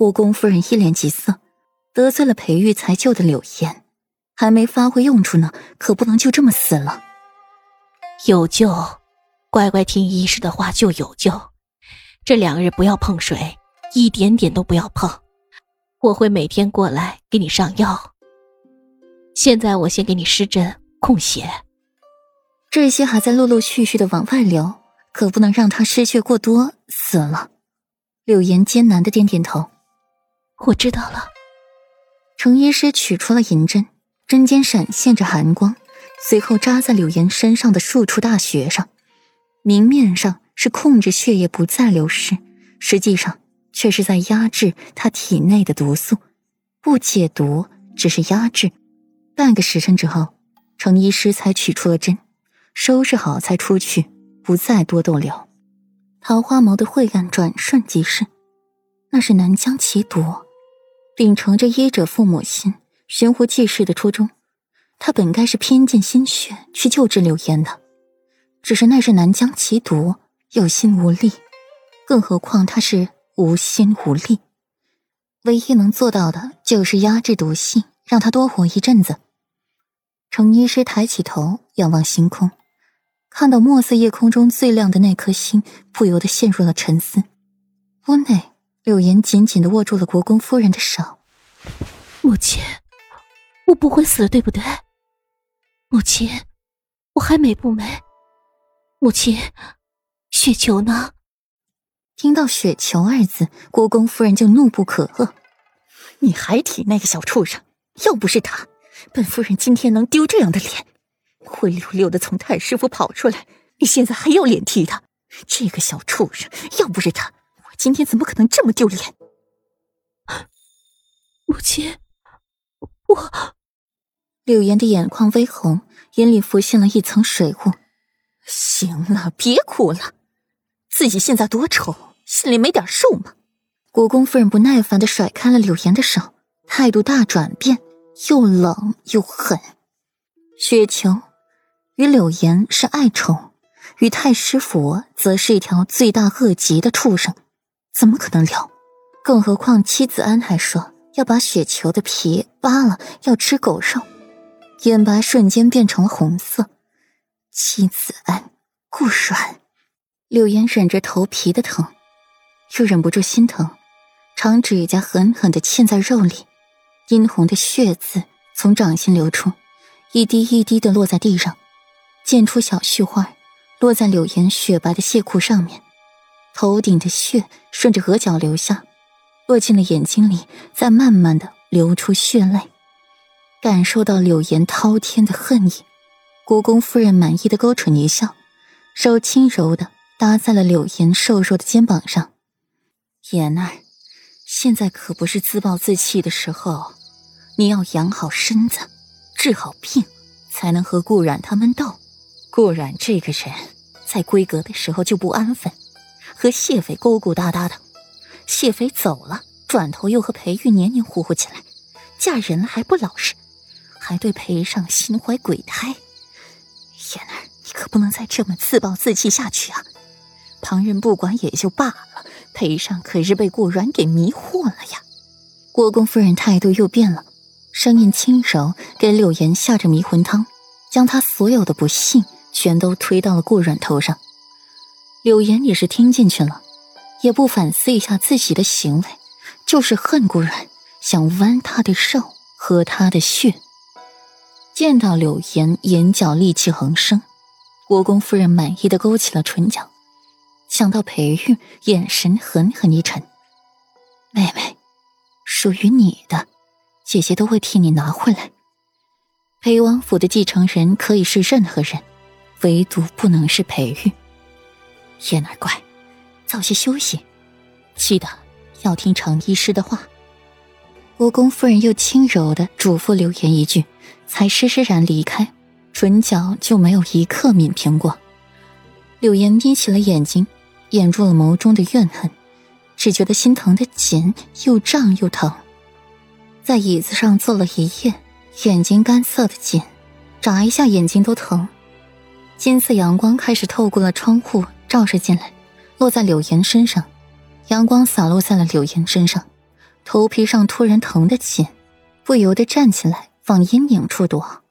国公夫人一脸急色，得罪了裴玉才救的柳岩，还没发挥用处呢，可不能就这么死了。有救，乖乖听医师的话就有救。这两日不要碰水，一点点都不要碰。我会每天过来给你上药。现在我先给你施针控血。这些还在陆陆续续的往外流，可不能让他失血过多死了。柳岩艰难的点点头。我知道了。程医师取出了银针，针尖闪现着寒光，随后扎在柳岩身上的数处大穴上。明面上是控制血液不再流失，实际上却是在压制他体内的毒素。不解毒，只是压制。半个时辰之后，程医师才取出了针，收拾好才出去，不再多逗留。桃花眸的晦暗转瞬即逝，那是南疆奇毒。秉承着医者父母心、悬壶济世的初衷，他本该是拼尽心血去救治柳岩的，只是那是南疆奇毒，有心无力，更何况他是无心无力，唯一能做到的就是压制毒性，让他多活一阵子。程医师抬起头仰望星空，看到墨色夜空中最亮的那颗星，不由得陷入了沉思。屋内。柳岩紧紧的握住了国公夫人的手，母亲，我不会死了，对不对？母亲，我还美不美？母亲，雪球呢？听到“雪球”二字，国公夫人就怒不可遏：“你还提那个小畜生？要不是他，本夫人今天能丢这样的脸？灰溜溜的从太师府跑出来，你现在还有脸提他？这个小畜生，要不是他……”今天怎么可能这么丢脸？母亲，我……柳岩的眼眶微红，眼里浮现了一层水雾。行了，别哭了，自己现在多丑，心里没点数吗？国公夫人不耐烦的甩开了柳岩的手，态度大转变，又冷又狠。雪球与柳岩是爱宠，与太师府则是一条罪大恶极的畜生。怎么可能留？更何况妻子安还说要把雪球的皮扒了，要吃狗肉。眼白瞬间变成了红色。妻子安，顾软。柳岩忍着头皮的疼，又忍不住心疼，长指甲狠狠的嵌在肉里，殷红的血渍从掌心流出，一滴一滴的落在地上，溅出小絮花，落在柳岩雪白的亵裤上面。头顶的血顺着额角流下，落进了眼睛里，再慢慢的流出血泪。感受到柳岩滔天的恨意，国公夫人满意的勾唇一笑，手轻柔的搭在了柳岩瘦弱的肩膀上。妍儿，现在可不是自暴自弃的时候，你要养好身子，治好病，才能和顾阮他们斗。顾阮这个人，在闺阁的时候就不安分。和谢斐勾勾搭搭的，谢斐走了，转头又和裴玉黏黏糊糊起来，嫁人了还不老实，还对裴尚心怀鬼胎。妍儿，你可不能再这么自暴自弃下去啊！旁人不管也就罢了，裴尚可是被顾软给迷惑了呀。国公夫人态度又变了，声音轻柔，给柳岩下着迷魂汤，将她所有的不幸全都推到了顾软头上。柳岩也是听进去了，也不反思一下自己的行为，就是恨顾然，想剜他的肉，喝他的血。见到柳岩眼角戾气横生，国公夫人满意的勾起了唇角，想到裴玉，眼神狠狠一沉：“妹妹，属于你的，姐姐都会替你拿回来。裴王府的继承人可以是任何人，唯独不能是裴玉。”燕儿乖，早些休息，记得要听程医师的话。国公夫人又轻柔的嘱咐柳岩一句，才施施然离开，唇角就没有一刻抿平过。柳岩眯起了眼睛，掩住了眸中的怨恨，只觉得心疼的紧，又胀又疼。在椅子上坐了一夜，眼睛干涩的紧，眨一下眼睛都疼。金色阳光开始透过了窗户。照射进来，落在柳岩身上，阳光洒落在了柳岩身上，头皮上突然疼得紧，不由得站起来往阴影处躲。